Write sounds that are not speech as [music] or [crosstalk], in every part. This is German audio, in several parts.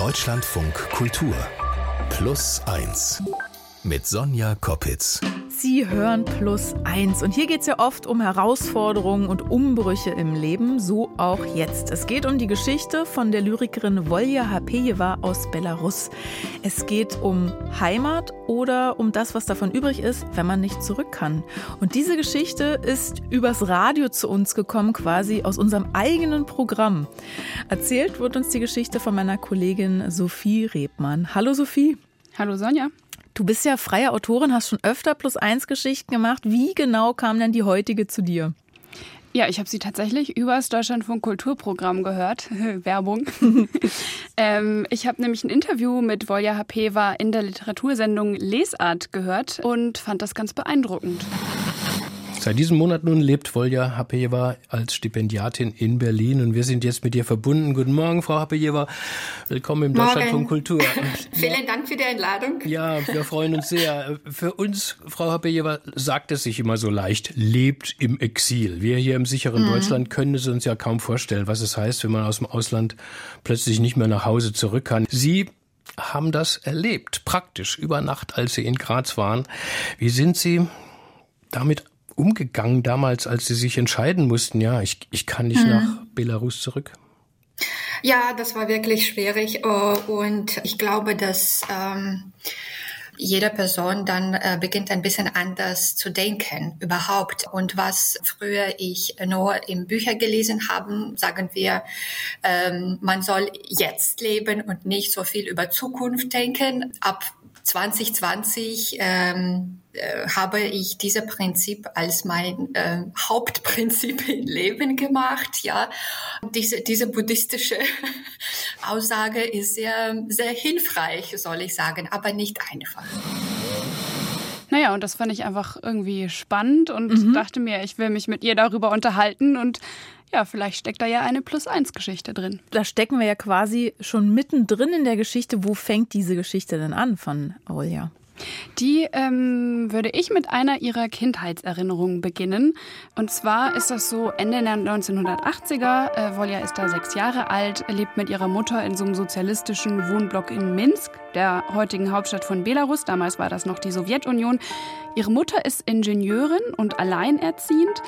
Deutschlandfunk Kultur. Plus 1 mit Sonja Koppitz. Sie hören Plus 1 und hier geht es ja oft um Herausforderungen und Umbrüche im Leben, so auch jetzt. Es geht um die Geschichte von der Lyrikerin Volja Hapejewa aus Belarus. Es geht um Heimat oder um das, was davon übrig ist, wenn man nicht zurück kann. Und diese Geschichte ist übers Radio zu uns gekommen, quasi aus unserem eigenen Programm. Erzählt wird uns die Geschichte von meiner Kollegin Sophie Rebmann. Hallo Sophie. Hallo Sonja. Du bist ja freie Autorin, hast schon öfter plus eins Geschichten gemacht. Wie genau kam denn die heutige zu dir? Ja, ich habe sie tatsächlich übers Deutschlandfunk Kulturprogramm gehört. [laughs] Werbung. [laughs] ähm, ich habe nämlich ein Interview mit Volja Hapeva in der Literatursendung Lesart gehört und fand das ganz beeindruckend. Seit diesem Monat nun lebt Volja Hapejewa als Stipendiatin in Berlin und wir sind jetzt mit ihr verbunden. Guten Morgen, Frau Hapejewa. Willkommen im Deutschlandfunk Kultur. [laughs] Vielen Dank für die Einladung. Ja, wir freuen uns sehr. Für uns, Frau Hapejewa, sagt es sich immer so leicht, lebt im Exil. Wir hier im sicheren mhm. Deutschland können es uns ja kaum vorstellen, was es heißt, wenn man aus dem Ausland plötzlich nicht mehr nach Hause zurück kann. Sie haben das erlebt, praktisch über Nacht, als Sie in Graz waren. Wie sind Sie damit umgegangen damals, als Sie sich entscheiden mussten, ja, ich, ich kann nicht hm. nach Belarus zurück? Ja, das war wirklich schwierig äh, und ich glaube, dass ähm, jede Person dann äh, beginnt ein bisschen anders zu denken überhaupt. Und was früher ich nur in Büchern gelesen habe, sagen wir, ähm, man soll jetzt leben und nicht so viel über Zukunft denken. Ab 2020 ähm, äh, habe ich dieses Prinzip als mein äh, Hauptprinzip im Leben gemacht. Ja, diese diese buddhistische [laughs] Aussage ist sehr sehr hilfreich, soll ich sagen, aber nicht einfach. Naja, und das fand ich einfach irgendwie spannend und mhm. dachte mir, ich will mich mit ihr darüber unterhalten und ja, vielleicht steckt da ja eine Plus-Eins-Geschichte drin. Da stecken wir ja quasi schon mittendrin in der Geschichte. Wo fängt diese Geschichte denn an von Aurelia? Die ähm, würde ich mit einer ihrer Kindheitserinnerungen beginnen. Und zwar ist das so Ende der 1980er. Äh, Volja ist da sechs Jahre alt, lebt mit ihrer Mutter in so einem sozialistischen Wohnblock in Minsk, der heutigen Hauptstadt von Belarus. Damals war das noch die Sowjetunion. Ihre Mutter ist Ingenieurin und alleinerziehend.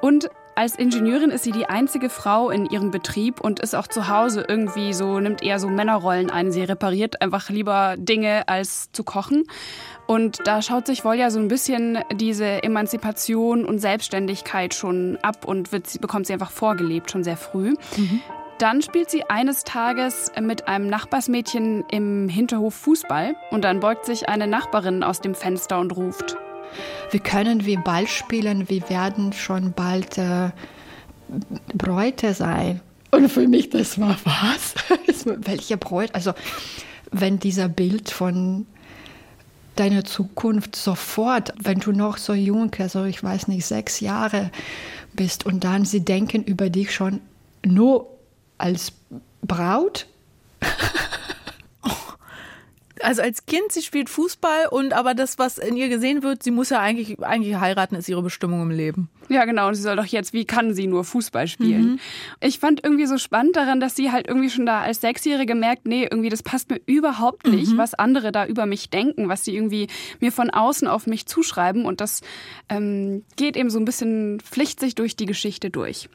Und als Ingenieurin ist sie die einzige Frau in ihrem Betrieb und ist auch zu Hause irgendwie so, nimmt eher so Männerrollen ein. Sie repariert einfach lieber Dinge als zu kochen. Und da schaut sich Volja so ein bisschen diese Emanzipation und Selbstständigkeit schon ab und wird, bekommt sie einfach vorgelebt, schon sehr früh. Mhm. Dann spielt sie eines Tages mit einem Nachbarsmädchen im Hinterhof Fußball und dann beugt sich eine Nachbarin aus dem Fenster und ruft. Wie können wir Ball spielen? Wir werden schon bald äh, Bräute sein. Und für mich, das war was? [laughs] Welche Bräute? Also, wenn dieser Bild von deiner Zukunft sofort, wenn du noch so jung, also ich weiß nicht, sechs Jahre bist und dann sie denken über dich schon nur als Braut, [laughs] also als Kind, sie spielt Fußball und aber das, was in ihr gesehen wird, sie muss ja eigentlich, eigentlich heiraten, ist ihre Bestimmung im Leben. Ja, genau. Und sie soll doch jetzt, wie kann sie nur Fußball spielen? Mhm. Ich fand irgendwie so spannend daran, dass sie halt irgendwie schon da als Sechsjährige merkt, nee, irgendwie das passt mir überhaupt nicht, mhm. was andere da über mich denken, was sie irgendwie mir von außen auf mich zuschreiben. Und das ähm, geht eben so ein bisschen pflichtig durch die Geschichte durch.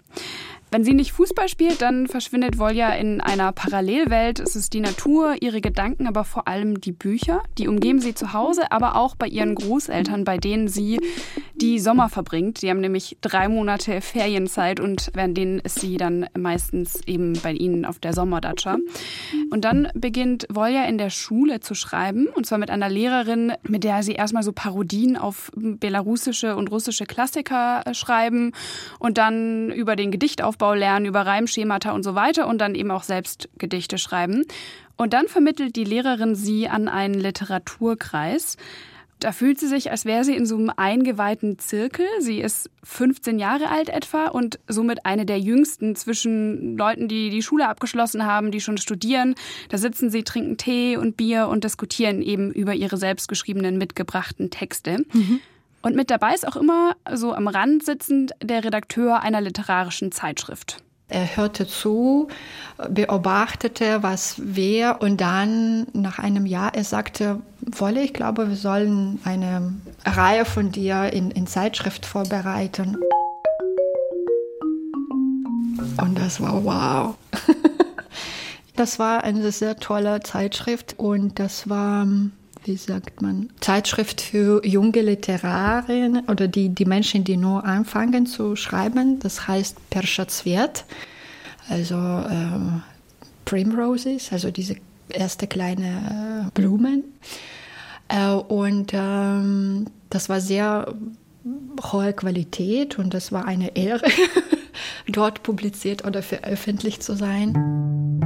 Wenn sie nicht Fußball spielt, dann verschwindet Volja in einer Parallelwelt. Es ist die Natur, ihre Gedanken, aber vor allem die Bücher. Die umgeben sie zu Hause, aber auch bei ihren Großeltern, bei denen sie die Sommer verbringt. Die haben nämlich drei Monate Ferienzeit und während denen ist sie dann meistens eben bei ihnen auf der Sommerdatscha. Und dann beginnt Volja in der Schule zu schreiben und zwar mit einer Lehrerin, mit der sie erstmal so Parodien auf belarussische und russische Klassiker äh, schreiben und dann über den Gedichtaufbau Aufbau lernen, über Reimschemata und so weiter und dann eben auch selbst Gedichte schreiben. Und dann vermittelt die Lehrerin sie an einen Literaturkreis. Da fühlt sie sich, als wäre sie in so einem eingeweihten Zirkel. Sie ist 15 Jahre alt etwa und somit eine der jüngsten zwischen Leuten, die die Schule abgeschlossen haben, die schon studieren. Da sitzen sie, trinken Tee und Bier und diskutieren eben über ihre selbstgeschriebenen, mitgebrachten Texte. Mhm. Und mit dabei ist auch immer so am Rand sitzend der Redakteur einer literarischen Zeitschrift. Er hörte zu, beobachtete, was wer und dann nach einem Jahr, er sagte, Wolle, ich glaube, wir sollen eine Reihe von dir in, in Zeitschrift vorbereiten. Und das war wow. [laughs] das war eine sehr tolle Zeitschrift und das war wie sagt man, Zeitschrift für junge Literarinnen oder die, die Menschen, die nur anfangen zu schreiben. Das heißt Perschatzwert, also äh, Primroses, also diese erste kleine äh, Blumen. Äh, und ähm, das war sehr hohe Qualität und das war eine Ehre, [laughs] dort publiziert oder veröffentlicht zu sein.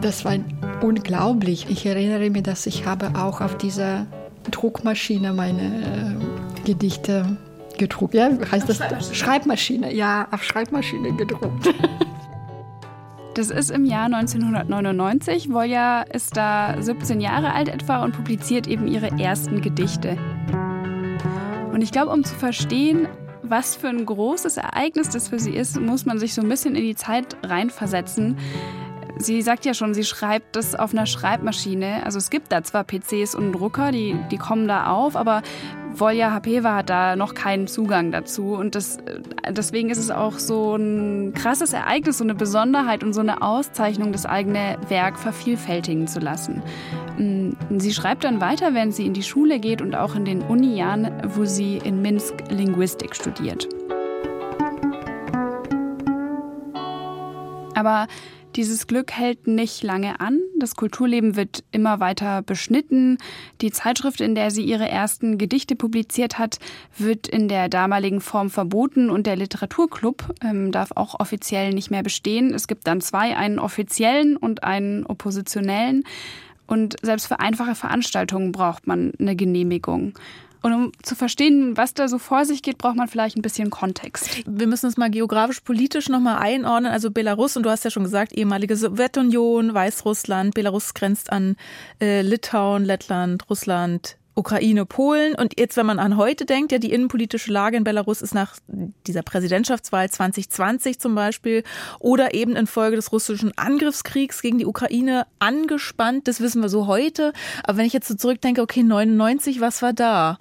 Das war unglaublich. Ich erinnere mich, dass ich habe auch auf dieser Druckmaschine meine äh, Gedichte gedruckt. Ja, heißt das Schreibmaschine. Schreibmaschine? Ja, auf Schreibmaschine gedruckt. [laughs] Das ist im Jahr 1999. Volja ist da 17 Jahre alt etwa und publiziert eben ihre ersten Gedichte. Und ich glaube, um zu verstehen, was für ein großes Ereignis das für sie ist, muss man sich so ein bisschen in die Zeit reinversetzen. Sie sagt ja schon, sie schreibt das auf einer Schreibmaschine. Also es gibt da zwar PCs und Drucker, die, die kommen da auf, aber Volja Hapeva hat da noch keinen Zugang dazu. Und das, deswegen ist es auch so ein krasses Ereignis, so eine Besonderheit und so eine Auszeichnung, das eigene Werk vervielfältigen zu lassen. Mm, sie schreibt dann weiter, wenn sie in die Schule geht und auch in den Uni-Jahren, wo sie in Minsk Linguistik studiert. Aber dieses Glück hält nicht lange an. Das Kulturleben wird immer weiter beschnitten. Die Zeitschrift, in der sie ihre ersten Gedichte publiziert hat, wird in der damaligen Form verboten und der Literaturclub ähm, darf auch offiziell nicht mehr bestehen. Es gibt dann zwei, einen offiziellen und einen oppositionellen. Und selbst für einfache Veranstaltungen braucht man eine Genehmigung. Und um zu verstehen, was da so vor sich geht, braucht man vielleicht ein bisschen Kontext. Wir müssen es mal geografisch-politisch nochmal einordnen. Also Belarus, und du hast ja schon gesagt, ehemalige Sowjetunion, Weißrussland, Belarus grenzt an äh, Litauen, Lettland, Russland, Ukraine, Polen. Und jetzt, wenn man an heute denkt, ja, die innenpolitische Lage in Belarus ist nach dieser Präsidentschaftswahl 2020 zum Beispiel oder eben infolge des russischen Angriffskriegs gegen die Ukraine angespannt. Das wissen wir so heute. Aber wenn ich jetzt so zurückdenke, okay, 99, was war da?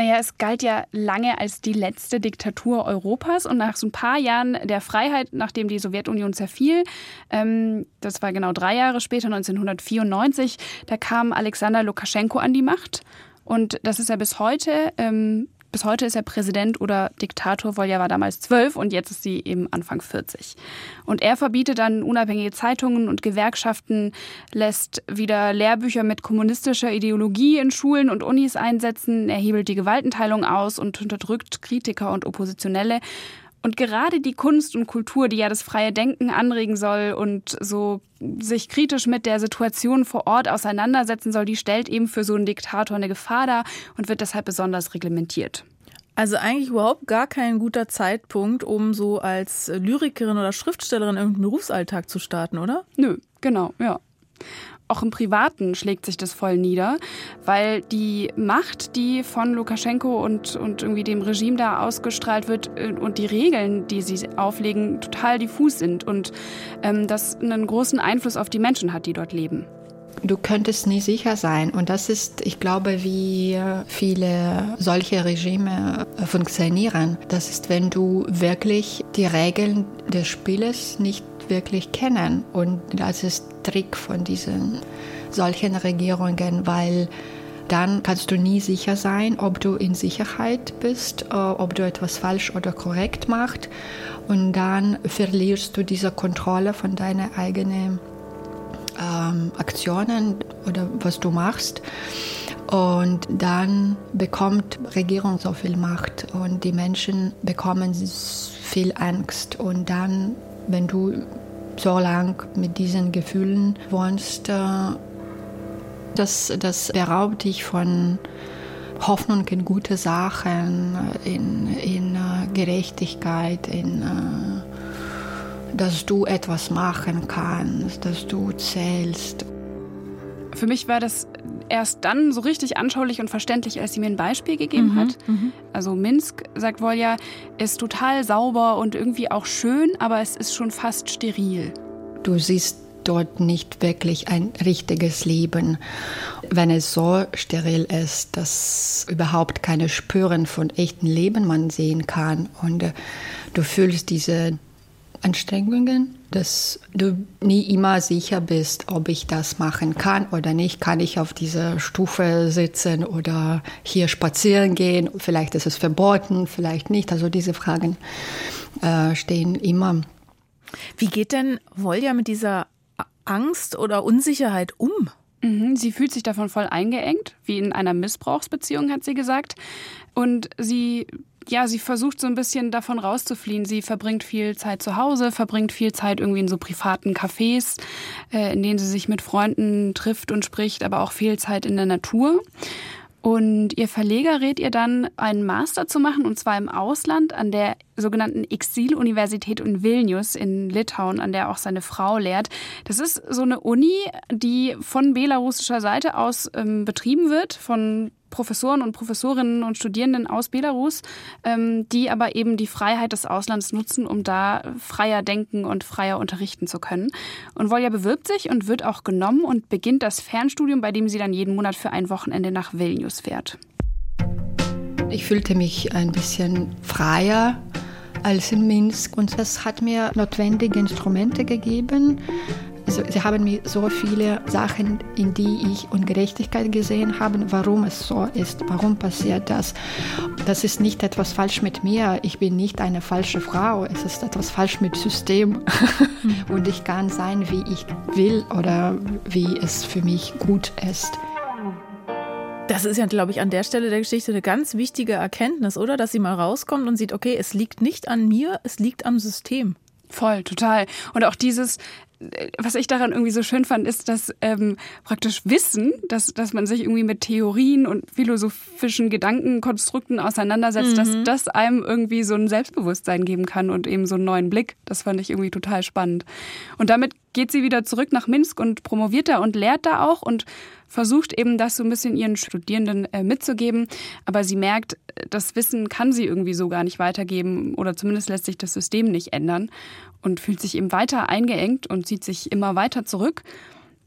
Naja, es galt ja lange als die letzte Diktatur Europas und nach so ein paar Jahren der Freiheit, nachdem die Sowjetunion zerfiel, ähm, das war genau drei Jahre später, 1994, da kam Alexander Lukaschenko an die Macht. Und das ist ja bis heute ähm, bis heute ist er Präsident oder Diktator. Volja war damals zwölf und jetzt ist sie eben Anfang 40. Und er verbietet dann unabhängige Zeitungen und Gewerkschaften, lässt wieder Lehrbücher mit kommunistischer Ideologie in Schulen und Unis einsetzen, er hebelt die Gewaltenteilung aus und unterdrückt Kritiker und Oppositionelle. Und gerade die Kunst und Kultur, die ja das freie Denken anregen soll und so sich kritisch mit der Situation vor Ort auseinandersetzen soll, die stellt eben für so einen Diktator eine Gefahr dar und wird deshalb besonders reglementiert. Also eigentlich überhaupt gar kein guter Zeitpunkt, um so als Lyrikerin oder Schriftstellerin irgendeinen Berufsalltag zu starten, oder? Nö, genau, ja auch im Privaten schlägt sich das voll nieder, weil die Macht, die von Lukaschenko und, und irgendwie dem Regime da ausgestrahlt wird äh, und die Regeln, die sie auflegen, total diffus sind und ähm, das einen großen Einfluss auf die Menschen hat, die dort leben. Du könntest nie sicher sein. Und das ist, ich glaube, wie viele solche Regime funktionieren. Das ist, wenn du wirklich die Regeln des Spieles nicht wirklich kennen. Und das ist Trick von diesen solchen Regierungen, weil dann kannst du nie sicher sein, ob du in Sicherheit bist, äh, ob du etwas falsch oder korrekt machst. Und dann verlierst du diese Kontrolle von deinen eigenen ähm, Aktionen oder was du machst. Und dann bekommt Regierung so viel Macht und die Menschen bekommen viel Angst. Und dann, wenn du so lang mit diesen Gefühlen wohnst, äh, das, das beraubt dich von Hoffnung in gute Sachen, in, in äh, Gerechtigkeit, in, äh, dass du etwas machen kannst, dass du zählst. Für mich war das erst dann so richtig anschaulich und verständlich, als sie mir ein Beispiel gegeben mhm, hat. Mhm. Also Minsk, sagt Volja, ist total sauber und irgendwie auch schön, aber es ist schon fast steril. Du siehst dort nicht wirklich ein richtiges Leben. Wenn es so steril ist, dass überhaupt keine Spuren von echtem Leben man sehen kann und äh, du fühlst diese Anstrengungen, dass du nie immer sicher bist, ob ich das machen kann oder nicht. Kann ich auf dieser Stufe sitzen oder hier spazieren gehen? Vielleicht ist es verboten, vielleicht nicht. Also diese Fragen äh, stehen immer. Wie geht denn Volja mit dieser Angst oder Unsicherheit um? Mhm, sie fühlt sich davon voll eingeengt, wie in einer Missbrauchsbeziehung, hat sie gesagt. Und sie, ja, sie versucht so ein bisschen davon rauszufliehen. Sie verbringt viel Zeit zu Hause, verbringt viel Zeit irgendwie in so privaten Cafés, äh, in denen sie sich mit Freunden trifft und spricht, aber auch viel Zeit in der Natur. Und ihr Verleger rät ihr dann, einen Master zu machen, und zwar im Ausland an der sogenannten Exil-Universität in Vilnius in Litauen, an der auch seine Frau lehrt. Das ist so eine Uni, die von belarussischer Seite aus ähm, betrieben wird, von Professoren und Professorinnen und Studierenden aus Belarus, ähm, die aber eben die Freiheit des Auslands nutzen, um da freier denken und freier unterrichten zu können. Und Volja bewirbt sich und wird auch genommen und beginnt das Fernstudium, bei dem sie dann jeden Monat für ein Wochenende nach Vilnius fährt. Ich fühlte mich ein bisschen freier als in Minsk und das hat mir notwendige Instrumente gegeben, also, sie haben mir so viele Sachen, in die ich Ungerechtigkeit gesehen habe, warum es so ist, warum passiert das. Das ist nicht etwas falsch mit mir, ich bin nicht eine falsche Frau, es ist etwas falsch mit System [laughs] und ich kann sein, wie ich will oder wie es für mich gut ist. Das ist ja, glaube ich, an der Stelle der Geschichte eine ganz wichtige Erkenntnis, oder? Dass sie mal rauskommt und sieht, okay, es liegt nicht an mir, es liegt am System. Voll, total. Und auch dieses, was ich daran irgendwie so schön fand, ist, dass ähm, praktisch Wissen, dass, dass man sich irgendwie mit Theorien und philosophischen Gedankenkonstrukten auseinandersetzt, mhm. dass das einem irgendwie so ein Selbstbewusstsein geben kann und eben so einen neuen Blick. Das fand ich irgendwie total spannend. Und damit geht sie wieder zurück nach Minsk und promoviert da und lehrt da auch und versucht eben das so ein bisschen ihren Studierenden äh, mitzugeben. Aber sie merkt, das Wissen kann sie irgendwie so gar nicht weitergeben oder zumindest lässt sich das System nicht ändern und fühlt sich eben weiter eingeengt und zieht sich immer weiter zurück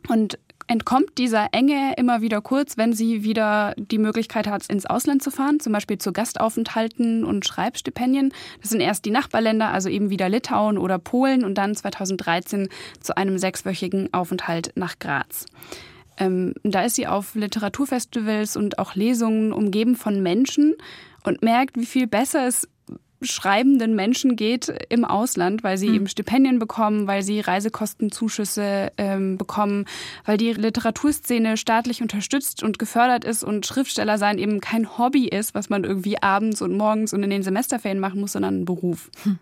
und entkommt dieser Enge immer wieder kurz, wenn sie wieder die Möglichkeit hat, ins Ausland zu fahren, zum Beispiel zu Gastaufenthalten und Schreibstipendien. Das sind erst die Nachbarländer, also eben wieder Litauen oder Polen und dann 2013 zu einem sechswöchigen Aufenthalt nach Graz. Ähm, da ist sie auf Literaturfestivals und auch Lesungen umgeben von Menschen und merkt, wie viel besser es schreibenden Menschen geht im Ausland, weil sie mhm. eben Stipendien bekommen, weil sie Reisekostenzuschüsse ähm, bekommen, weil die Literaturszene staatlich unterstützt und gefördert ist und Schriftsteller sein eben kein Hobby ist, was man irgendwie abends und morgens und in den Semesterferien machen muss, sondern ein Beruf. Hm.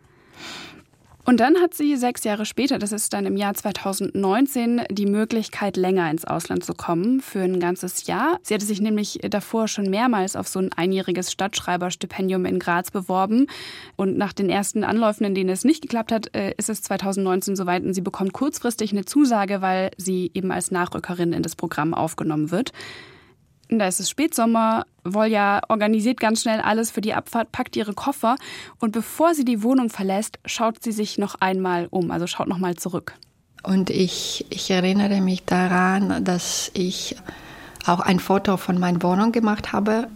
Und dann hat sie sechs Jahre später, das ist dann im Jahr 2019, die Möglichkeit, länger ins Ausland zu kommen für ein ganzes Jahr. Sie hatte sich nämlich davor schon mehrmals auf so ein einjähriges Stadtschreiberstipendium in Graz beworben. Und nach den ersten Anläufen, in denen es nicht geklappt hat, äh, ist es 2019 soweit und sie bekommt kurzfristig eine Zusage, weil sie eben als Nachrückerin in das Programm aufgenommen wird. Da ist es Spätsommer. Volja organisiert ganz schnell alles für die Abfahrt, packt ihre Koffer und bevor sie die Wohnung verlässt, schaut sie sich noch einmal um, also schaut noch mal zurück. Und ich, ich erinnere mich daran, dass ich auch ein Foto von meiner Wohnung gemacht habe,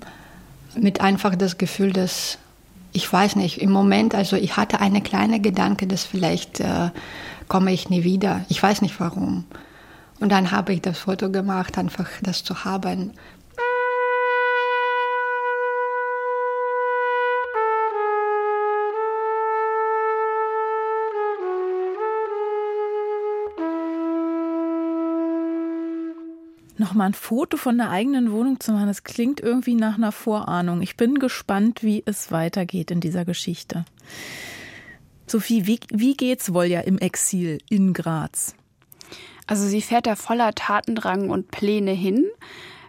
mit einfach das Gefühl, dass ich weiß nicht, im Moment, also ich hatte eine kleine Gedanke, dass vielleicht äh, komme ich nie wieder. Ich weiß nicht warum. Und dann habe ich das Foto gemacht, einfach das zu haben. Nochmal ein Foto von der eigenen Wohnung zu machen, das klingt irgendwie nach einer Vorahnung. Ich bin gespannt, wie es weitergeht in dieser Geschichte. Sophie, wie, wie geht's Volja im Exil in Graz? Also sie fährt da voller Tatendrang und Pläne hin,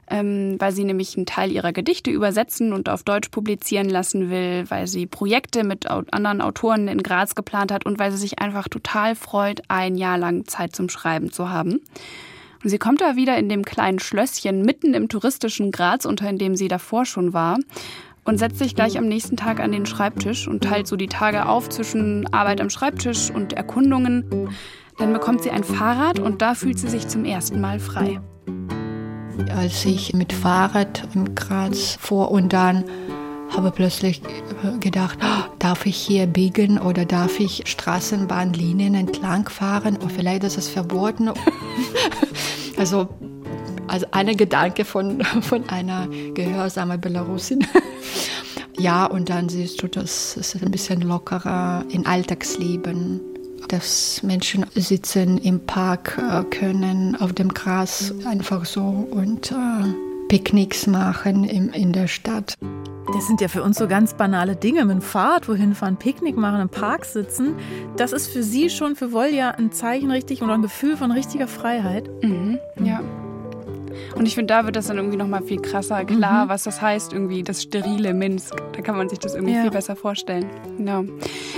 ähm, weil sie nämlich einen Teil ihrer Gedichte übersetzen und auf Deutsch publizieren lassen will, weil sie Projekte mit anderen Autoren in Graz geplant hat und weil sie sich einfach total freut, ein Jahr lang Zeit zum Schreiben zu haben. Und sie kommt da wieder in dem kleinen Schlösschen mitten im touristischen Graz unter, in dem sie davor schon war und setzt sich gleich am nächsten Tag an den Schreibtisch und teilt so die Tage auf zwischen Arbeit am Schreibtisch und Erkundungen. Dann bekommt sie ein Fahrrad und da fühlt sie sich zum ersten Mal frei. Als ich mit Fahrrad im Graz vor und dann habe plötzlich gedacht, oh, darf ich hier biegen oder darf ich Straßenbahnlinien entlang fahren? Oder vielleicht ist es verboten. [laughs] also, also ein Gedanke von, [laughs] von einer gehörsamen Belarusin. [laughs] ja, und dann siehst du, das ist ein bisschen lockerer im Alltagsleben dass Menschen sitzen im Park äh, können, auf dem Gras einfach so und äh, Picknicks machen in der Stadt. Das sind ja für uns so ganz banale Dinge. Mit dem Fahrrad wohin fahren, Picknick machen, im Park sitzen. Das ist für Sie schon, für Volja, ein Zeichen richtig und ein Gefühl von richtiger Freiheit. Mhm, ja. Und ich finde, da wird das dann irgendwie nochmal viel krasser klar, mhm. was das heißt, irgendwie das sterile Minsk. Da kann man sich das irgendwie ja. viel besser vorstellen. Genau.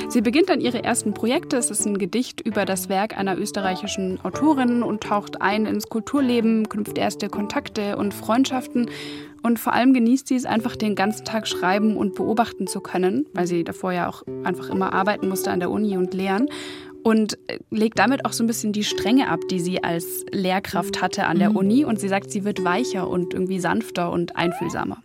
Sie beginnt dann ihre ersten Projekte. Es ist ein Gedicht über das Werk einer österreichischen Autorin und taucht ein ins Kulturleben, knüpft erste Kontakte und Freundschaften. Und vor allem genießt sie es einfach, den ganzen Tag schreiben und beobachten zu können, weil sie davor ja auch einfach immer arbeiten musste an der Uni und lehren und legt damit auch so ein bisschen die Strenge ab, die sie als Lehrkraft hatte an der mhm. Uni. Und sie sagt, sie wird weicher und irgendwie sanfter und einfühlsamer.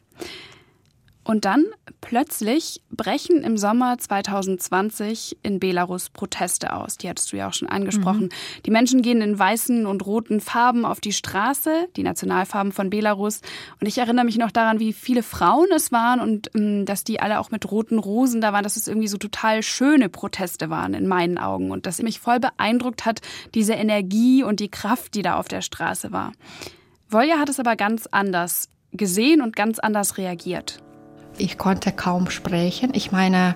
Und dann plötzlich brechen im Sommer 2020 in Belarus Proteste aus. Die hattest du ja auch schon angesprochen. Mhm. Die Menschen gehen in weißen und roten Farben auf die Straße, die Nationalfarben von Belarus. Und ich erinnere mich noch daran, wie viele Frauen es waren und ähm, dass die alle auch mit roten Rosen da waren, dass es irgendwie so total schöne Proteste waren in meinen Augen. Und dass mich voll beeindruckt hat, diese Energie und die Kraft, die da auf der Straße war. Volja hat es aber ganz anders gesehen und ganz anders reagiert. Ich konnte kaum sprechen. Ich meine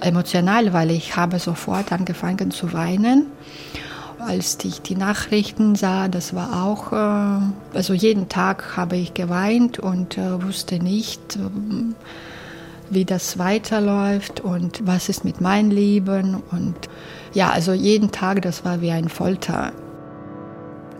emotional, weil ich habe sofort angefangen zu weinen. Als ich die Nachrichten sah, das war auch, äh, also jeden Tag habe ich geweint und äh, wusste nicht, äh, wie das weiterläuft und was ist mit meinem Leben. Und ja, also jeden Tag, das war wie ein Folter.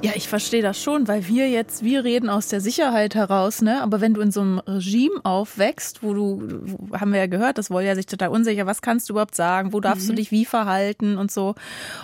Ja, ich verstehe das schon, weil wir jetzt, wir reden aus der Sicherheit heraus, ne? Aber wenn du in so einem Regime aufwächst, wo du, wo, haben wir ja gehört, das wollen ja sich total unsicher, was kannst du überhaupt sagen, wo darfst mhm. du dich wie verhalten und so.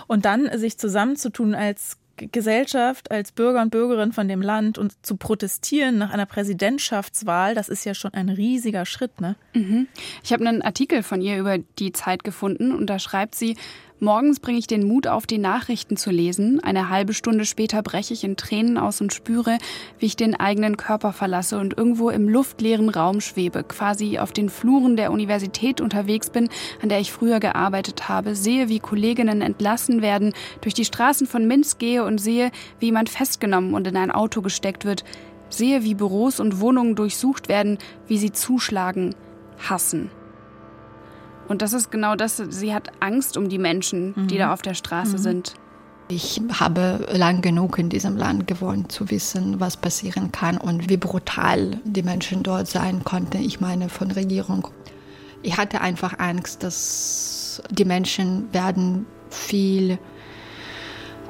Und dann sich zusammenzutun als Gesellschaft, als Bürger und Bürgerin von dem Land und zu protestieren nach einer Präsidentschaftswahl, das ist ja schon ein riesiger Schritt, ne? Mhm. Ich habe einen Artikel von ihr über die Zeit gefunden und da schreibt sie, Morgens bringe ich den Mut auf, die Nachrichten zu lesen. Eine halbe Stunde später breche ich in Tränen aus und spüre, wie ich den eigenen Körper verlasse und irgendwo im luftleeren Raum schwebe, quasi auf den Fluren der Universität unterwegs bin, an der ich früher gearbeitet habe, sehe, wie Kolleginnen entlassen werden, durch die Straßen von Minsk gehe und sehe, wie jemand festgenommen und in ein Auto gesteckt wird, sehe, wie Büros und Wohnungen durchsucht werden, wie sie zuschlagen, hassen. Und das ist genau das, sie hat Angst um die Menschen, mhm. die da auf der Straße mhm. sind. Ich habe lang genug in diesem Land gewohnt, zu wissen, was passieren kann und wie brutal die Menschen dort sein konnten. Ich meine, von Regierung. Ich hatte einfach Angst, dass die Menschen werden viel,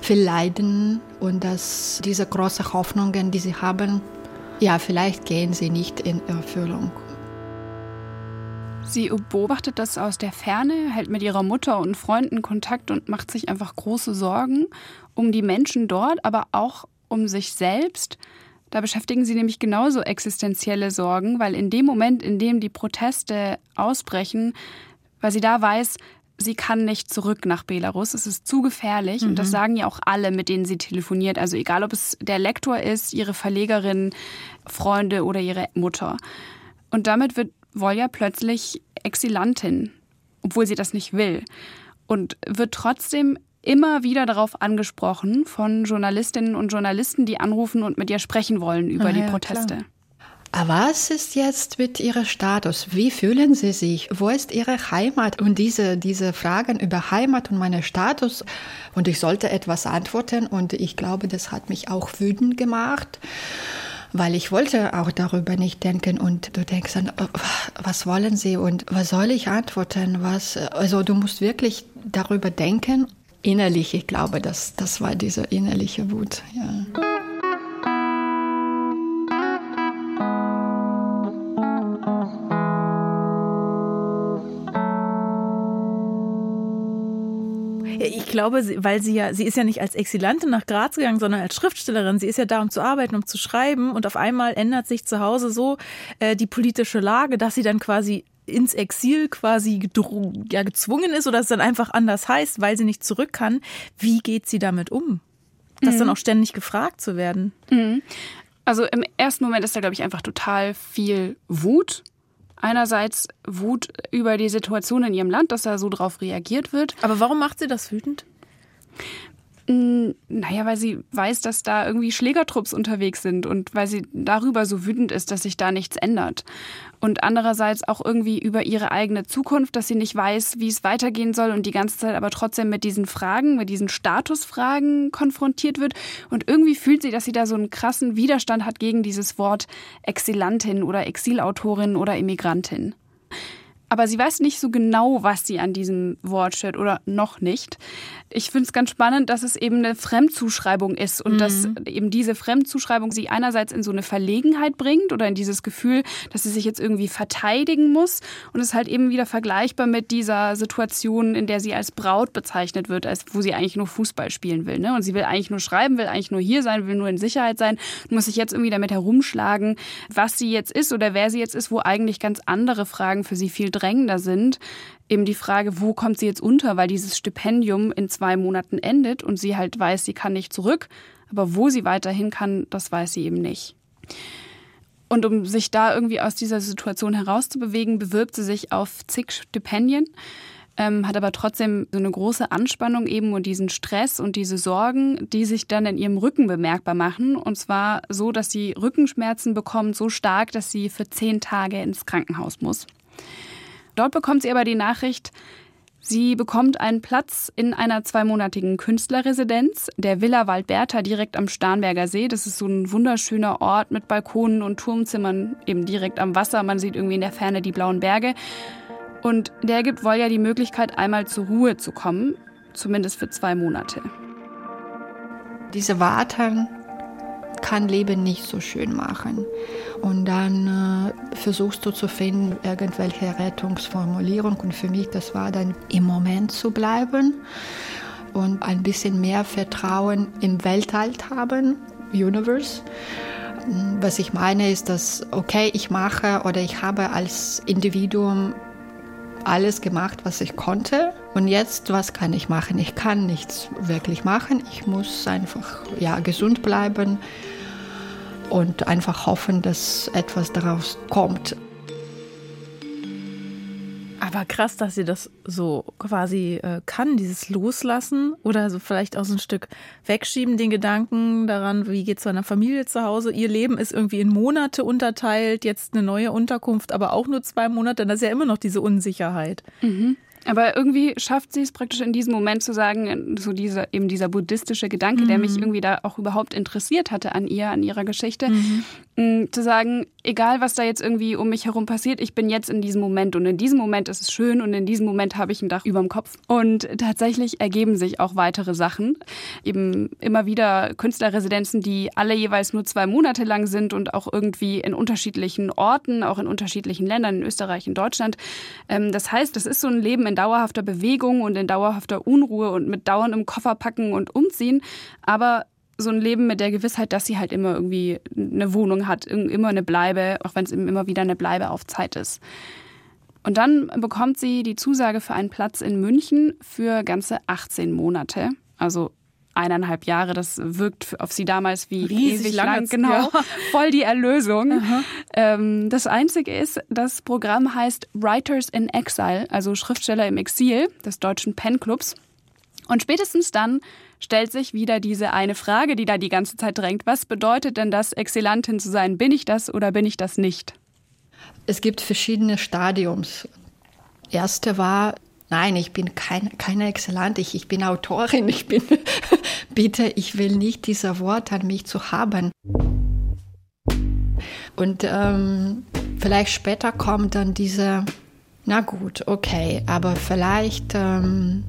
viel leiden und dass diese großen Hoffnungen, die sie haben, ja, vielleicht gehen sie nicht in Erfüllung. Sie beobachtet das aus der Ferne, hält mit ihrer Mutter und Freunden Kontakt und macht sich einfach große Sorgen um die Menschen dort, aber auch um sich selbst. Da beschäftigen sie nämlich genauso existenzielle Sorgen, weil in dem Moment, in dem die Proteste ausbrechen, weil sie da weiß, sie kann nicht zurück nach Belarus, es ist zu gefährlich mhm. und das mhm. sagen ja auch alle, mit denen sie telefoniert, also egal ob es der Lektor ist, ihre Verlegerin, Freunde oder ihre Mutter. Und damit wird Volja plötzlich Exilantin, obwohl sie das nicht will. Und wird trotzdem immer wieder darauf angesprochen von Journalistinnen und Journalisten, die anrufen und mit ihr sprechen wollen über ah, die Proteste. Klar. Aber was ist jetzt mit Ihrem Status? Wie fühlen Sie sich? Wo ist Ihre Heimat? Und diese, diese Fragen über Heimat und meinen Status. Und ich sollte etwas antworten. Und ich glaube, das hat mich auch wütend gemacht weil ich wollte auch darüber nicht denken und du denkst dann, oh, was wollen sie und was soll ich antworten? Was, also du musst wirklich darüber denken. Innerlich, ich glaube, das, das war diese innerliche Wut. Ja. Glaube, weil sie ja, sie ist ja nicht als Exilantin nach Graz gegangen, sondern als Schriftstellerin. Sie ist ja da, um zu arbeiten, um zu schreiben. Und auf einmal ändert sich zu Hause so äh, die politische Lage, dass sie dann quasi ins Exil quasi ja, gezwungen ist oder es dann einfach anders heißt, weil sie nicht zurück kann. Wie geht sie damit um? Das mhm. dann auch ständig gefragt zu werden. Mhm. Also im ersten Moment ist da, glaube ich, einfach total viel Wut. Einerseits Wut über die Situation in ihrem Land, dass da so drauf reagiert wird. Aber warum macht sie das wütend? Naja, weil sie weiß, dass da irgendwie Schlägertrupps unterwegs sind und weil sie darüber so wütend ist, dass sich da nichts ändert. Und andererseits auch irgendwie über ihre eigene Zukunft, dass sie nicht weiß, wie es weitergehen soll und die ganze Zeit aber trotzdem mit diesen Fragen, mit diesen Statusfragen konfrontiert wird. Und irgendwie fühlt sie, dass sie da so einen krassen Widerstand hat gegen dieses Wort Exilantin oder Exilautorin oder Immigrantin aber sie weiß nicht so genau, was sie an diesem Wort steht oder noch nicht. Ich finde es ganz spannend, dass es eben eine Fremdzuschreibung ist und mhm. dass eben diese Fremdzuschreibung sie einerseits in so eine Verlegenheit bringt oder in dieses Gefühl, dass sie sich jetzt irgendwie verteidigen muss und es ist halt eben wieder vergleichbar mit dieser Situation, in der sie als Braut bezeichnet wird, als wo sie eigentlich nur Fußball spielen will. Ne? Und sie will eigentlich nur schreiben, will eigentlich nur hier sein, will nur in Sicherheit sein, muss sich jetzt irgendwie damit herumschlagen, was sie jetzt ist oder wer sie jetzt ist, wo eigentlich ganz andere Fragen für sie viel drängender sind. Eben die Frage, wo kommt sie jetzt unter, weil dieses Stipendium in zwei Monaten endet und sie halt weiß, sie kann nicht zurück. Aber wo sie weiterhin kann, das weiß sie eben nicht. Und um sich da irgendwie aus dieser Situation herauszubewegen, bewirbt sie sich auf zig Stipendien, ähm, hat aber trotzdem so eine große Anspannung eben und diesen Stress und diese Sorgen, die sich dann in ihrem Rücken bemerkbar machen. Und zwar so, dass sie Rückenschmerzen bekommt, so stark, dass sie für zehn Tage ins Krankenhaus muss. Dort bekommt sie aber die Nachricht, sie bekommt einen Platz in einer zweimonatigen Künstlerresidenz, der Villa Waldberta direkt am Starnberger See. Das ist so ein wunderschöner Ort mit Balkonen und Turmzimmern eben direkt am Wasser. Man sieht irgendwie in der Ferne die blauen Berge. Und der gibt Volja die Möglichkeit, einmal zur Ruhe zu kommen, zumindest für zwei Monate. Diese Warten kann Leben nicht so schön machen. Und dann äh, versuchst du zu finden, irgendwelche Rettungsformulierung. Und für mich, das war dann im Moment zu bleiben und ein bisschen mehr Vertrauen im Weltall haben, Universe. Was ich meine ist, dass, okay, ich mache oder ich habe als Individuum alles gemacht, was ich konnte. Und jetzt, was kann ich machen? Ich kann nichts wirklich machen. Ich muss einfach ja, gesund bleiben und einfach hoffen, dass etwas daraus kommt. Aber krass, dass sie das so quasi äh, kann, dieses Loslassen oder so vielleicht auch so ein Stück wegschieben, den Gedanken daran, wie geht es seiner Familie zu Hause. Ihr Leben ist irgendwie in Monate unterteilt, jetzt eine neue Unterkunft, aber auch nur zwei Monate. Das ist ja immer noch diese Unsicherheit. Mhm. Aber irgendwie schafft sie es praktisch in diesem Moment zu sagen, so dieser, eben dieser buddhistische Gedanke, mhm. der mich mhm. irgendwie da auch überhaupt interessiert hatte an ihr, an ihrer Geschichte, mhm. Zu sagen, egal was da jetzt irgendwie um mich herum passiert, ich bin jetzt in diesem Moment und in diesem Moment ist es schön und in diesem Moment habe ich ein Dach über dem Kopf. Und tatsächlich ergeben sich auch weitere Sachen. Eben immer wieder Künstlerresidenzen, die alle jeweils nur zwei Monate lang sind und auch irgendwie in unterschiedlichen Orten, auch in unterschiedlichen Ländern, in Österreich, in Deutschland. Ähm, das heißt, das ist so ein Leben in dauerhafter Bewegung und in dauerhafter Unruhe und mit dauerndem Kofferpacken und Umziehen. Aber so ein Leben mit der Gewissheit, dass sie halt immer irgendwie eine Wohnung hat, immer eine Bleibe, auch wenn es immer wieder eine Bleibe auf Zeit ist. Und dann bekommt sie die Zusage für einen Platz in München für ganze 18 Monate. Also eineinhalb Jahre. Das wirkt auf sie damals wie Riesig ewig lang. Genau, ja. [laughs] voll die Erlösung. Ähm, das Einzige ist, das Programm heißt Writers in Exile, also Schriftsteller im Exil des deutschen Pen-Clubs. Und spätestens dann stellt sich wieder diese eine Frage, die da die ganze Zeit drängt. Was bedeutet denn das, Exzellenten zu sein? Bin ich das oder bin ich das nicht? Es gibt verschiedene Stadiums. Erste war, nein, ich bin kein, keine Exzellant, ich, ich bin Autorin, ich bin, [laughs] bitte, ich will nicht dieser Wort an mich zu haben. Und ähm, vielleicht später kommt dann diese, na gut, okay, aber vielleicht ähm,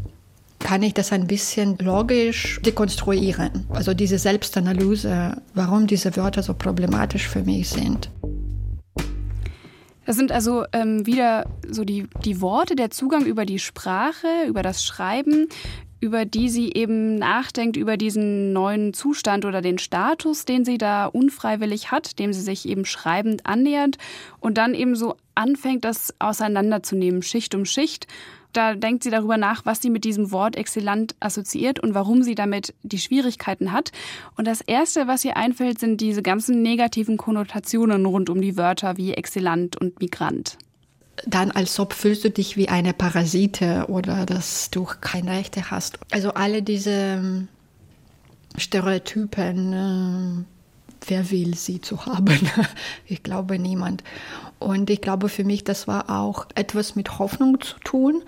kann ich das ein bisschen logisch dekonstruieren. Also diese Selbstanalyse, warum diese Wörter so problematisch für mich sind. Das sind also ähm, wieder so die, die Worte, der Zugang über die Sprache, über das Schreiben, über die sie eben nachdenkt, über diesen neuen Zustand oder den Status, den sie da unfreiwillig hat, dem sie sich eben schreibend annähert und dann eben so anfängt, das auseinanderzunehmen, Schicht um Schicht. Da denkt sie darüber nach, was sie mit diesem Wort exzellent assoziiert und warum sie damit die Schwierigkeiten hat. Und das Erste, was ihr einfällt, sind diese ganzen negativen Konnotationen rund um die Wörter wie exzellent und Migrant dann als ob fühlst du dich wie eine Parasite oder dass du keine Rechte hast. Also alle diese ähm, Stereotypen, äh, wer will sie zu haben? [laughs] Ich glaube niemand. Und ich glaube für mich, das war auch etwas mit Hoffnung zu tun,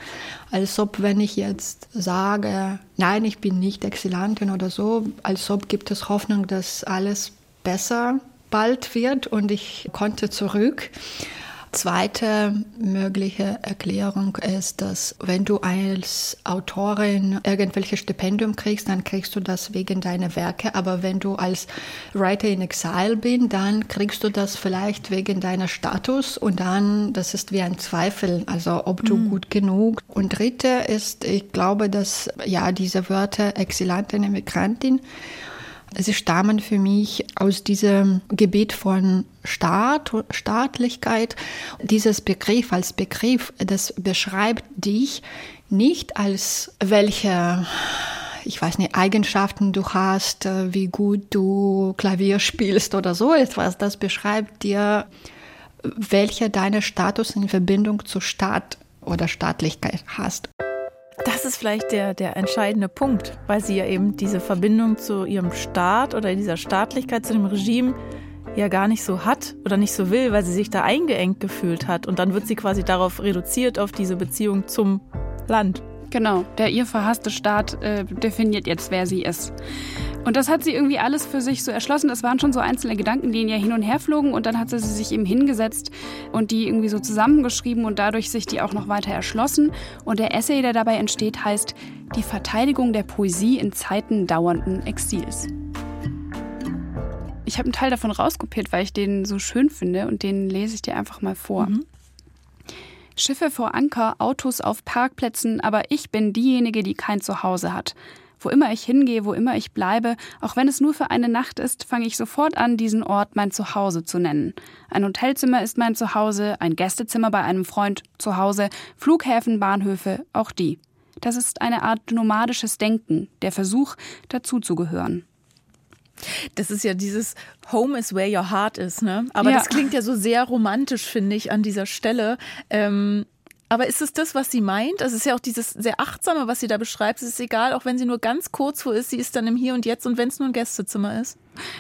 als ob wenn ich jetzt sage, nein, ich bin nicht Exzellenten oder so, als ob gibt es Hoffnung, dass alles besser bald wird und ich konnte zurück. Zweite mögliche Erklärung ist, dass wenn du als Autorin irgendwelche Stipendium kriegst, dann kriegst du das wegen deiner Werke. Aber wenn du als Writer in Exile bist, dann kriegst du das vielleicht wegen deiner Status und dann, das ist wie ein Zweifel, also ob du mhm. gut genug. Und dritte ist, ich glaube, dass ja diese Wörter Exilantin, Immigrantin Sie stammen für mich aus diesem Gebiet von Staat, Staatlichkeit. Dieses Begriff als Begriff, das beschreibt dich nicht als welche ich weiß nicht, Eigenschaften du hast, äh, wie gut du Klavier spielst oder so etwas. Das beschreibt dir, welcher deine Status in Verbindung zu Staat oder Staatlichkeit hast. Das ist vielleicht der, der entscheidende Punkt, weil sie ja eben diese Verbindung zu ihrem Staat oder dieser Staatlichkeit, zu dem Regime ja gar nicht so hat oder nicht so will, weil sie sich da eingeengt gefühlt hat. Und dann wird sie quasi darauf reduziert, auf diese Beziehung zum Land. Genau, der ihr verhasste Staat äh, definiert jetzt, wer sie ist. Und das hat sie irgendwie alles für sich so erschlossen. Das waren schon so einzelne Gedanken, die in ihr hin und her flogen. Und dann hat sie sich eben hingesetzt und die irgendwie so zusammengeschrieben und dadurch sich die auch noch weiter erschlossen. Und der Essay, der dabei entsteht, heißt Die Verteidigung der Poesie in Zeiten dauernden Exils. Ich habe einen Teil davon rauskopiert, weil ich den so schön finde und den lese ich dir einfach mal vor. Mhm. Schiffe vor Anker, Autos auf Parkplätzen, aber ich bin diejenige, die kein Zuhause hat. Wo immer ich hingehe, wo immer ich bleibe, auch wenn es nur für eine Nacht ist, fange ich sofort an, diesen Ort mein Zuhause zu nennen. Ein Hotelzimmer ist mein Zuhause, ein Gästezimmer bei einem Freund Zuhause, Flughäfen, Bahnhöfe, auch die. Das ist eine Art nomadisches Denken, der Versuch, dazuzugehören. Das ist ja dieses Home is where your heart is, ne? Aber ja. das klingt ja so sehr romantisch, finde ich, an dieser Stelle. Ähm, aber ist es das, was sie meint? Also es ist ja auch dieses sehr achtsame, was sie da beschreibt. Es ist egal, auch wenn sie nur ganz kurz wo ist, sie ist dann im Hier und Jetzt und wenn es nur ein Gästezimmer ist.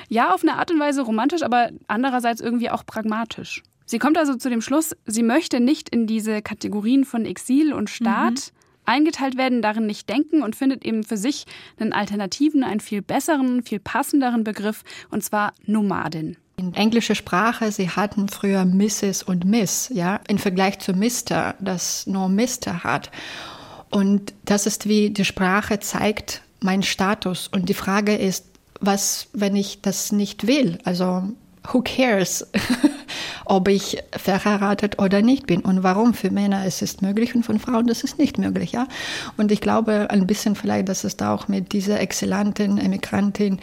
Ja, auf eine Art und Weise romantisch, aber andererseits irgendwie auch pragmatisch. Sie kommt also zu dem Schluss, sie möchte nicht in diese Kategorien von Exil und Staat mhm. Eingeteilt werden, darin nicht denken und findet eben für sich einen alternativen, einen viel besseren, viel passenderen Begriff, und zwar Nomadin. In englischer Sprache, sie hatten früher Mrs. und Miss, ja, im Vergleich zu Mr., das nur Mr. hat. Und das ist wie die Sprache zeigt meinen Status. Und die Frage ist, was, wenn ich das nicht will? Also, who cares, [laughs] ob ich verheiratet oder nicht bin? Und warum? Für Männer ist es möglich und für Frauen ist es nicht möglich, ja? Und ich glaube ein bisschen vielleicht, dass es da auch mit dieser exzellenten Emigrantin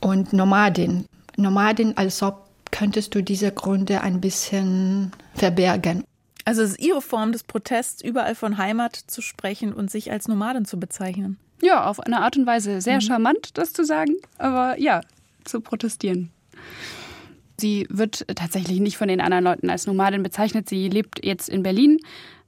und Nomadin Nomadin, als ob könntest du diese Gründe ein bisschen verbergen. Also es ist ihre Form des Protests, überall von Heimat zu sprechen und sich als Nomadin zu bezeichnen. Ja, auf eine Art und Weise sehr mhm. charmant, das zu sagen, aber ja, zu protestieren. Sie wird tatsächlich nicht von den anderen Leuten als Nomadin bezeichnet. Sie lebt jetzt in Berlin,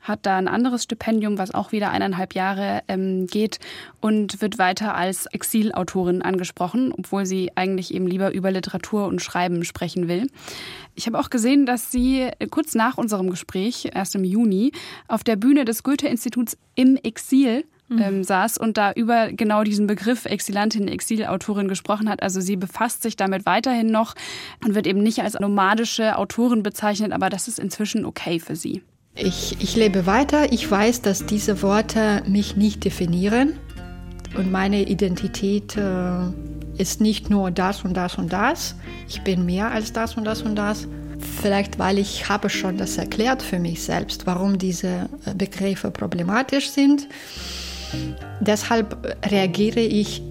hat da ein anderes Stipendium, was auch wieder eineinhalb Jahre ähm, geht und wird weiter als Exilautorin angesprochen, obwohl sie eigentlich eben lieber über Literatur und Schreiben sprechen will. Ich habe auch gesehen, dass sie kurz nach unserem Gespräch, erst im Juni, auf der Bühne des Goethe-Instituts im Exil mhm. ähm, saß und da über genau diesen Begriff Exilantin, Exilautorin gesprochen hat. Also sie befasst sich damit weiterhin noch und wird eben nicht als nomadische Autorin bezeichnet, aber das ist inzwischen okay für sie. Ich, ich lebe weiter. Ich weiß, dass diese Worte mich nicht definieren. Und meine Identität äh, ist nicht nur das und das und das. Ich bin mehr als das und das und das. Vielleicht, weil ich habe schon das erklärt für mich selbst, warum diese äh, Begriffe problematisch sind. Deshalb reagiere ich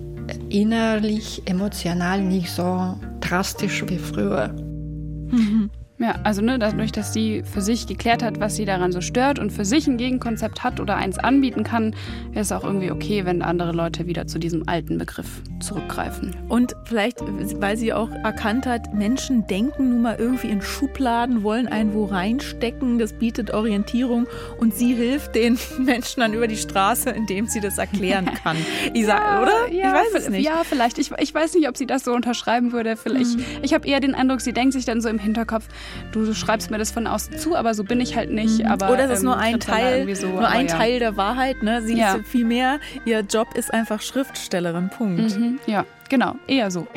innerlich, emotional nicht so drastisch wie früher. Mhm. Ja, also ne, dadurch, dass sie für sich geklärt hat, was sie daran so stört und für sich ein Gegenkonzept hat oder eins anbieten kann, ist es auch irgendwie okay, wenn andere Leute wieder zu diesem alten Begriff zurückgreifen. Und vielleicht, weil sie auch erkannt hat, Menschen denken nun mal irgendwie in Schubladen, wollen einen wo reinstecken, das bietet Orientierung und sie hilft den [laughs] Menschen dann über die Straße, indem sie das erklären [laughs] kann. Ich sag, oder? Ja, ich weiß es nicht. Ja, vielleicht. Ich, ich weiß nicht, ob sie das so unterschreiben würde. Vielleicht. Hm. Ich habe eher den Eindruck, sie denkt sich dann so im Hinterkopf, du schreibst mir das von außen zu, aber so bin ich halt nicht. Mhm. Aber, Oder es ist nur ähm, ein Teil, so, nur ein ja. Teil der Wahrheit. Ne? Sie ja. ist viel mehr, ihr Job ist einfach Schriftstellerin, Punkt. Mhm. Ja, genau, eher so.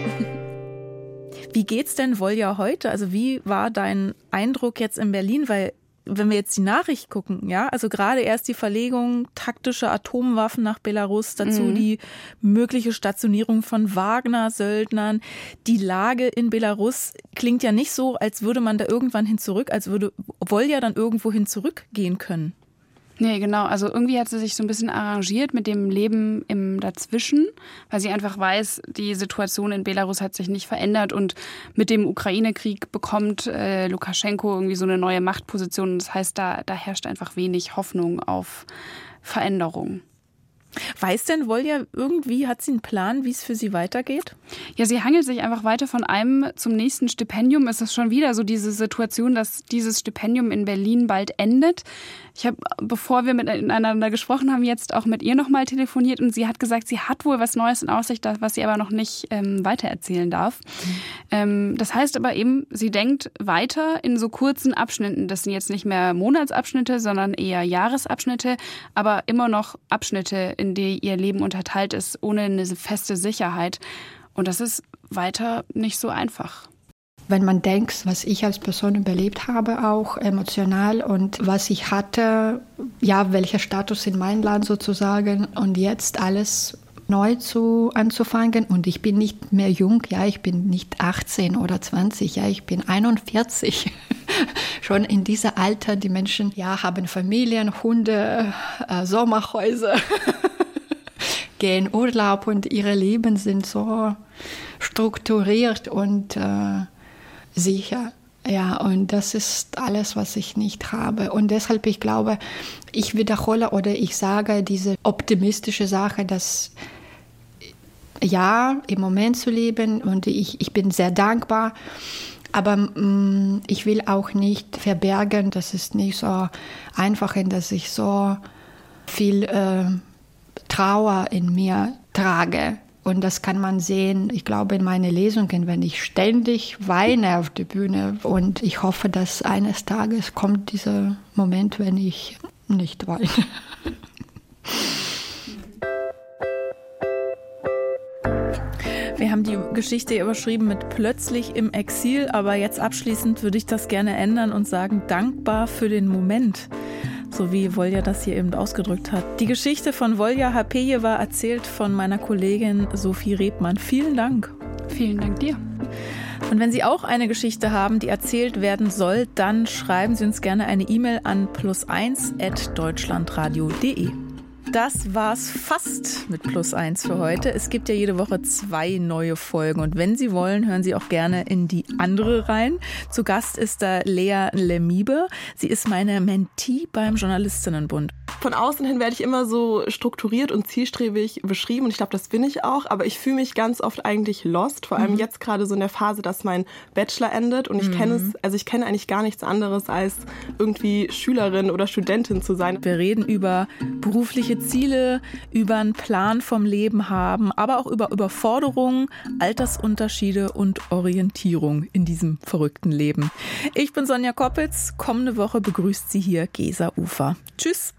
Wie geht's denn Volja heute? Also wie war dein Eindruck jetzt in Berlin? Weil wenn wir jetzt die Nachricht gucken, ja, also gerade erst die Verlegung taktischer Atomwaffen nach Belarus, dazu mhm. die mögliche Stationierung von Wagner-Söldnern. Die Lage in Belarus klingt ja nicht so, als würde man da irgendwann hin zurück, als würde Volja dann irgendwo hin zurückgehen können. Nee, genau. Also irgendwie hat sie sich so ein bisschen arrangiert mit dem Leben im Dazwischen, weil sie einfach weiß, die Situation in Belarus hat sich nicht verändert und mit dem Ukraine-Krieg bekommt äh, Lukaschenko irgendwie so eine neue Machtposition. Das heißt, da, da herrscht einfach wenig Hoffnung auf Veränderung. Weiß denn Volja irgendwie, hat sie einen Plan, wie es für sie weitergeht? Ja, sie hangelt sich einfach weiter von einem zum nächsten Stipendium. Es ist schon wieder so diese Situation, dass dieses Stipendium in Berlin bald endet. Ich habe, bevor wir miteinander gesprochen haben, jetzt auch mit ihr nochmal telefoniert und sie hat gesagt, sie hat wohl was Neues in Aussicht, was sie aber noch nicht ähm, weitererzählen darf. Mhm. Ähm, das heißt aber eben, sie denkt weiter in so kurzen Abschnitten. Das sind jetzt nicht mehr Monatsabschnitte, sondern eher Jahresabschnitte, aber immer noch Abschnitte, in die ihr Leben unterteilt ist, ohne eine feste Sicherheit. Und das ist weiter nicht so einfach wenn man denkt, was ich als Person überlebt habe, auch emotional und was ich hatte, ja, welcher Status in meinem Land sozusagen und jetzt alles neu zu anzufangen und ich bin nicht mehr jung, ja, ich bin nicht 18 oder 20, ja, ich bin 41. [laughs] Schon in diesem Alter, die Menschen, ja, haben Familien, Hunde, äh, Sommerhäuser, [laughs] gehen Urlaub und ihre Leben sind so strukturiert und äh, sicher. Ja, und das ist alles, was ich nicht habe. Und deshalb, ich glaube, ich wiederhole oder ich sage diese optimistische Sache, dass ja, im Moment zu leben und ich, ich bin sehr dankbar. Aber mm, ich will auch nicht verbergen, das ist nicht so einfach, dass ich so viel äh, Trauer in mir trage. Und das kann man sehen, ich glaube, in meinen Lesungen, wenn ich ständig weine auf der Bühne. Und ich hoffe, dass eines Tages kommt dieser Moment, wenn ich nicht weine. Wir haben die Geschichte überschrieben mit plötzlich im Exil, aber jetzt abschließend würde ich das gerne ändern und sagen, dankbar für den Moment so wie Volja das hier eben ausgedrückt hat. Die Geschichte von Volja Hapeje war erzählt von meiner Kollegin Sophie Rebmann. Vielen Dank. Vielen Dank dir. Und wenn Sie auch eine Geschichte haben, die erzählt werden soll, dann schreiben Sie uns gerne eine E-Mail an plus1.deutschlandradio.de. Das war's fast mit Plus eins für heute. Es gibt ja jede Woche zwei neue Folgen und wenn Sie wollen, hören Sie auch gerne in die andere rein. Zu Gast ist da Lea Lemibe. Sie ist meine Mentee beim Journalistinnenbund. Von außen hin werde ich immer so strukturiert und zielstrebig beschrieben und ich glaube, das bin ich auch, aber ich fühle mich ganz oft eigentlich lost, vor allem mhm. jetzt gerade so in der Phase, dass mein Bachelor endet und ich mhm. kenne es, also ich kenne eigentlich gar nichts anderes als irgendwie Schülerin oder Studentin zu sein. Wir reden über berufliche Ziele, über einen Plan vom Leben haben, aber auch über Überforderungen, Altersunterschiede und Orientierung in diesem verrückten Leben. Ich bin Sonja Koppitz. Kommende Woche begrüßt Sie hier Gesa Ufer. Tschüss.